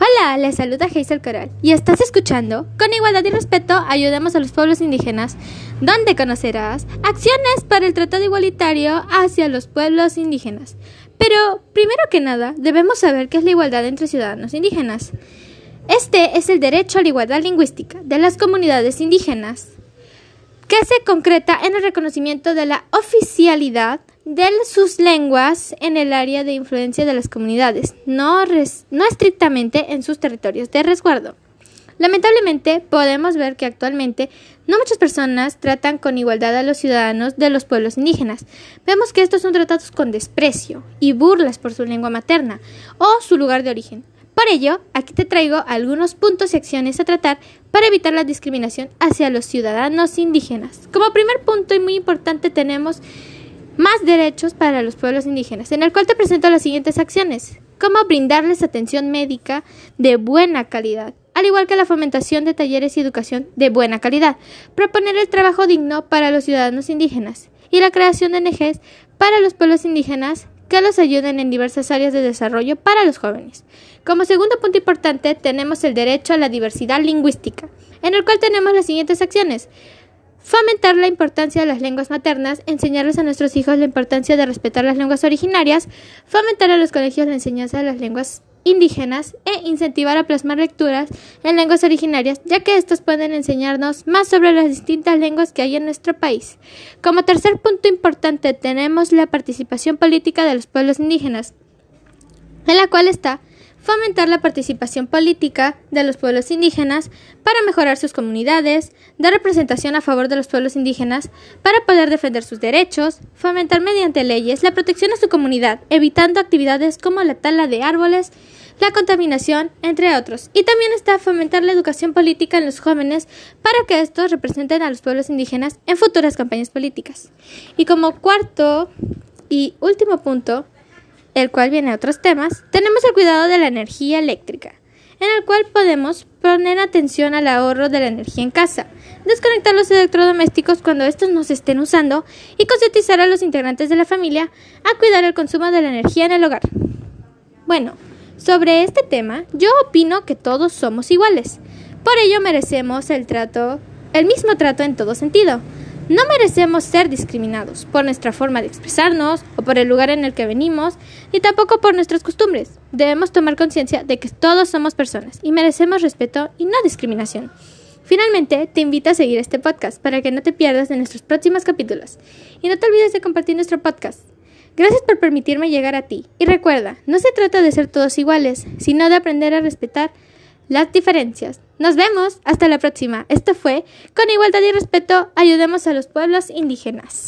Hola, les saluda Hazel Coral y estás escuchando Con igualdad y respeto ayudemos a los pueblos indígenas, donde conocerás acciones para el tratado igualitario hacia los pueblos indígenas. Pero, primero que nada, debemos saber qué es la igualdad entre ciudadanos indígenas. Este es el derecho a la igualdad lingüística de las comunidades indígenas, que se concreta en el reconocimiento de la oficialidad de sus lenguas en el área de influencia de las comunidades, no, no estrictamente en sus territorios de resguardo. Lamentablemente, podemos ver que actualmente no muchas personas tratan con igualdad a los ciudadanos de los pueblos indígenas. Vemos que estos son tratados con desprecio y burlas por su lengua materna o su lugar de origen. Por ello, aquí te traigo algunos puntos y acciones a tratar para evitar la discriminación hacia los ciudadanos indígenas. Como primer punto y muy importante tenemos más derechos para los pueblos indígenas, en el cual te presento las siguientes acciones, como brindarles atención médica de buena calidad, al igual que la fomentación de talleres y educación de buena calidad, proponer el trabajo digno para los ciudadanos indígenas y la creación de ONGs para los pueblos indígenas que los ayuden en diversas áreas de desarrollo para los jóvenes. Como segundo punto importante tenemos el derecho a la diversidad lingüística, en el cual tenemos las siguientes acciones. Fomentar la importancia de las lenguas maternas, enseñarles a nuestros hijos la importancia de respetar las lenguas originarias, fomentar a los colegios la enseñanza de las lenguas indígenas e incentivar a plasmar lecturas en lenguas originarias, ya que estas pueden enseñarnos más sobre las distintas lenguas que hay en nuestro país. Como tercer punto importante tenemos la participación política de los pueblos indígenas, en la cual está fomentar la participación política de los pueblos indígenas para mejorar sus comunidades, dar representación a favor de los pueblos indígenas para poder defender sus derechos, fomentar mediante leyes la protección a su comunidad, evitando actividades como la tala de árboles, la contaminación, entre otros. Y también está fomentar la educación política en los jóvenes para que estos representen a los pueblos indígenas en futuras campañas políticas. Y como cuarto y último punto, el cual viene a otros temas, tenemos el cuidado de la energía eléctrica, en el cual podemos poner atención al ahorro de la energía en casa, desconectar los electrodomésticos cuando estos no se estén usando y concientizar a los integrantes de la familia a cuidar el consumo de la energía en el hogar. Bueno, sobre este tema, yo opino que todos somos iguales. Por ello merecemos el trato, el mismo trato en todo sentido. No merecemos ser discriminados por nuestra forma de expresarnos o por el lugar en el que venimos, ni tampoco por nuestras costumbres. Debemos tomar conciencia de que todos somos personas y merecemos respeto y no discriminación. Finalmente, te invito a seguir este podcast para que no te pierdas de nuestros próximos capítulos. Y no te olvides de compartir nuestro podcast. Gracias por permitirme llegar a ti. Y recuerda, no se trata de ser todos iguales, sino de aprender a respetar las diferencias. Nos vemos. Hasta la próxima. Esto fue Con igualdad y respeto, ayudemos a los pueblos indígenas.